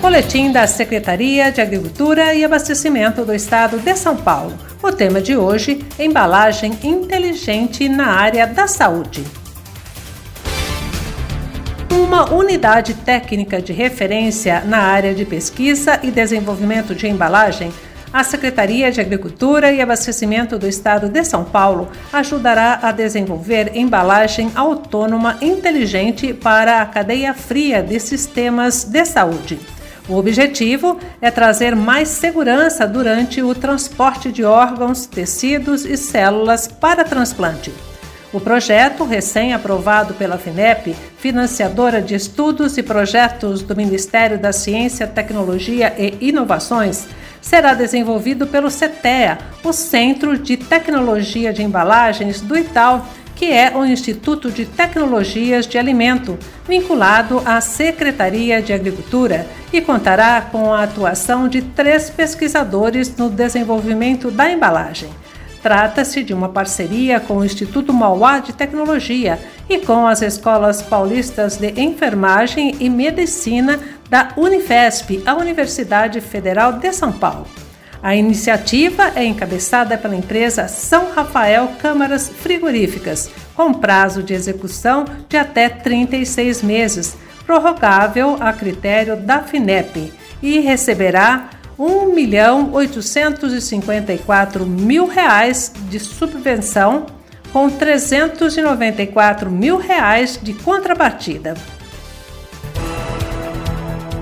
Boletim da Secretaria de Agricultura e Abastecimento do Estado de São Paulo. O tema de hoje: embalagem inteligente na área da saúde. Uma unidade técnica de referência na área de pesquisa e desenvolvimento de embalagem a Secretaria de Agricultura e Abastecimento do Estado de São Paulo ajudará a desenvolver embalagem autônoma inteligente para a cadeia fria de sistemas de saúde. O objetivo é trazer mais segurança durante o transporte de órgãos, tecidos e células para transplante. O projeto, recém-aprovado pela FINEP, financiadora de estudos e projetos do Ministério da Ciência, Tecnologia e Inovações, será desenvolvido pelo CETEA, o Centro de Tecnologia de Embalagens do Itaú, que é o Instituto de Tecnologias de Alimento, vinculado à Secretaria de Agricultura, e contará com a atuação de três pesquisadores no desenvolvimento da embalagem. Trata-se de uma parceria com o Instituto Mauá de Tecnologia e com as escolas paulistas de enfermagem e medicina da Unifesp, a Universidade Federal de São Paulo. A iniciativa é encabeçada pela empresa São Rafael Câmaras Frigoríficas, com prazo de execução de até 36 meses, prorrogável a critério da FINEP, e receberá 1.854 mil reais de subvenção, com 394 mil reais de contrapartida.